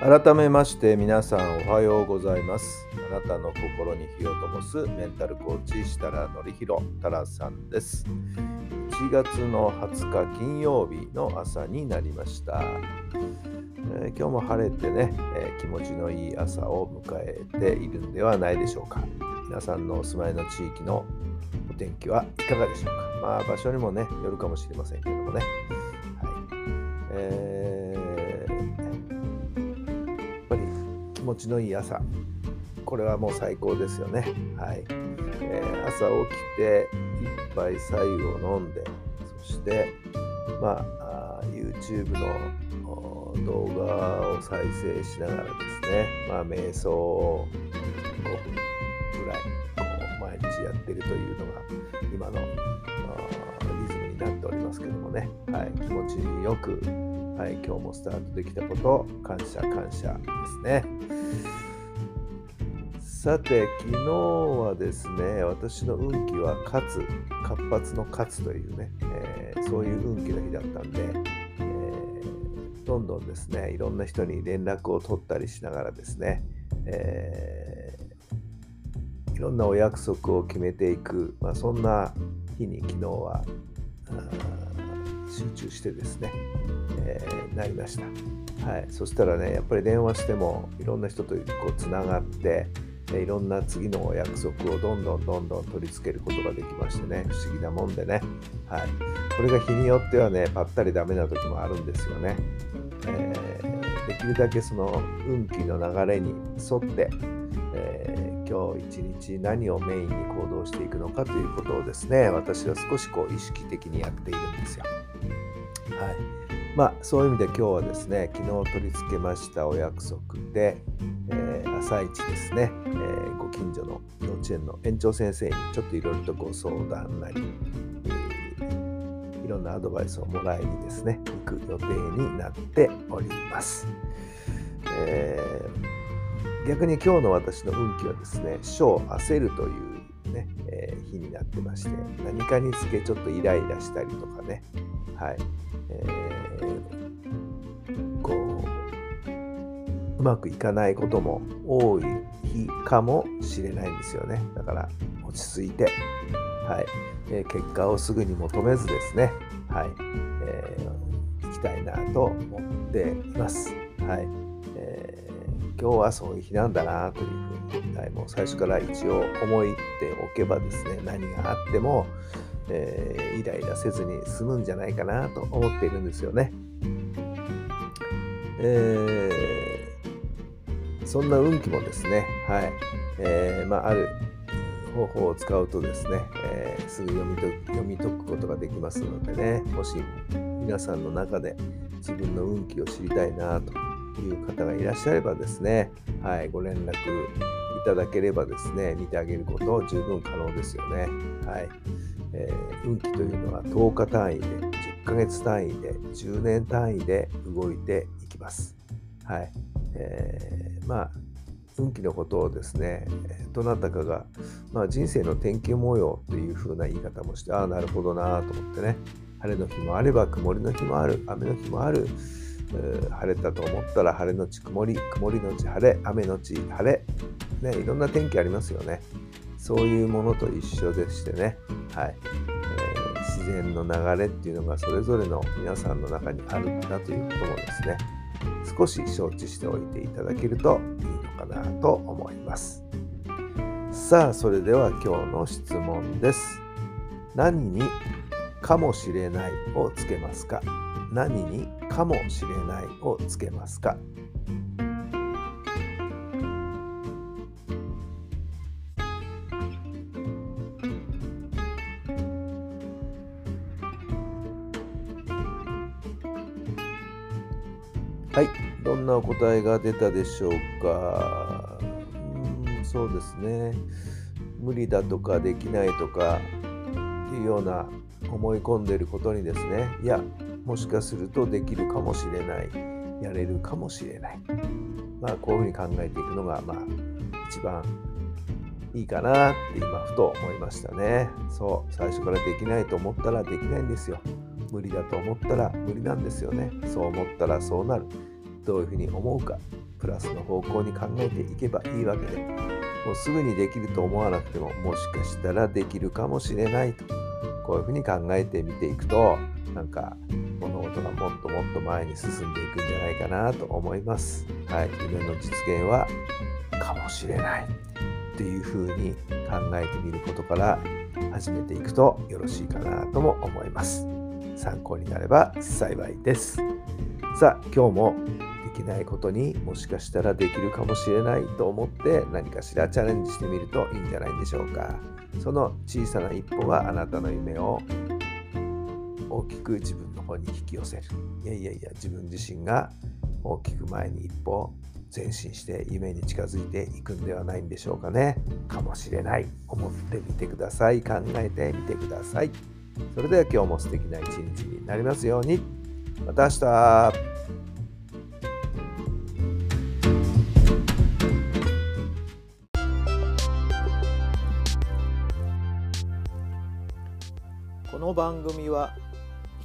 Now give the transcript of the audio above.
改めまして皆さんおはようございます。あなたの心に火を灯すメンタルコーチ設楽範弘太良さんです。1月の20日金曜日の朝になりました、えー、今日も晴れてね、えー、気持ちのいい朝を迎えているんではないでしょうか。皆さんのお住まいの地域のお天気はいかがでしょうか。まあ場所にもねよるかもしれませんけどもね。はい。えー持ちのいい朝。これはもう最高ですよね。はい、えー、朝起きて一杯白湯を飲んでそしてまあ YouTube の動画を再生しながらですねまあ瞑想を5分ぐらいこう毎日やってるというのが今のリズムになっておりますけどもね、はい、気持ちよくはい、今日もスタートできたこと、感謝感謝ですね。さて、昨日はですね、私の運気は勝つ、活発の勝つというね、えー、そういう運気の日だったんで、えー、どんどんですね、いろんな人に連絡を取ったりしながらですね、えー、いろんなお約束を決めていく、まあ、そんな日に昨日は集中してですね、えー、なりました。はい、そしたらね、やっぱり電話してもいろんな人とこうつながって、いろんな次の約束をどんどんどんどん取り付けることができましてね、不思議なもんでね、はい、これが日によってはね、ぱったりダメな時もあるんですよね。えー、できるだけその運気の流れに沿って、えー、今日一日何をメインに行動していくのかということをですね、私は少しこう意識的にやっているんですよ。はいまあ、そういう意味で今日はですね昨日取り付けましたお約束で、えー、朝一ですね、えー、ご近所の幼稚園の園長先生にちょっといろいろとご相談なり、えー、いろんなアドバイスをもらいにですね行く予定になっております。えー、逆に今日の私の運気はですね「小焦る」というね、え、日になってまして何かにつけちょっとイライラしたりとかねはいえー、こううまくいかないことも多い日かもしれないんですよね。だから落ち着いて、はい。えー、結果をすぐに求めずですね、はい。えー、行きたいなと思っています。はい、今日はそういう日なんだなというふうに、はい、もう最初から一応思いっておけばですね何があっても、えー、イライラせずに済むんじゃないかなと思っているんですよね。えー、そんな運気もですね、はいえーまあ、ある方法を使うとですね、えー、すぐ読みと読み解くことができますのでね、もし皆さんの中で自分の運気を知りたいなという方がいらっしゃればですね、はい、ご連絡いただければですね、見てあげること十分可能ですよね。はいえー、運気というのは10日単位で10ヶ月単位で10年単位で動いていきます。はい。えー、まあ運気のことをですね、どなたかが、まあ、人生の天気模様というふうな言い方もして、ああ、なるほどなと思ってね、晴れの日もあれば曇りの日もある、雨の日もある、晴れたと思ったら晴れのち曇り、曇りのち晴れ、雨のち晴れ、ね、いろんな天気ありますよね。そういうものと一緒でしてね、はい。えー、自然の流れっていうのがそれぞれの皆さんの中にあるんだということもですね。少し承知しておいていただけるといいのかなと思います。さあそれでは今日の質問です。何にかもしれないをつけますか？何にかもしれないをつけますか？はい、どんなお答えが出たでしょうか？うんそうですね。無理だとかできないとかいうような思い込んでいることにですね。いやもしかするとできるかもしれない。やれるかもしれない。まあこういうふうに考えていくのがまあ一番いいかなって今ふと思いましたね。そう。最初からできないと思ったらできないんですよ。無理だと思ったら無理なんですよね。そう思ったらそうなる。どういうふうに思うか。プラスの方向に考えていけばいいわけで。もうすぐにできると思わなくてももしかしたらできるかもしれないと。こういうふうに考えてみていくとなんか物事がもっともっと前に進んでいくんじゃないかなと思います。はい、夢の実現はかもしれないっていうふうに考えてみることから始めていくとよろしいかなとも思います。参考になれば幸いです。さあ、今日もできないことにもしかしたらできるかもしれないと思って何かしらチャレンジしてみるといいんじゃないでしょうか。その小さな一歩があなたの夢を大きく自分方に引き寄せる。いやいやいや、自分自身が大きく前に一歩前進して夢に近づいていくんではないんでしょうかね。かもしれない。思ってみてください。考えてみてください。それでは今日も素敵な一日になりますように。また明日。この番組は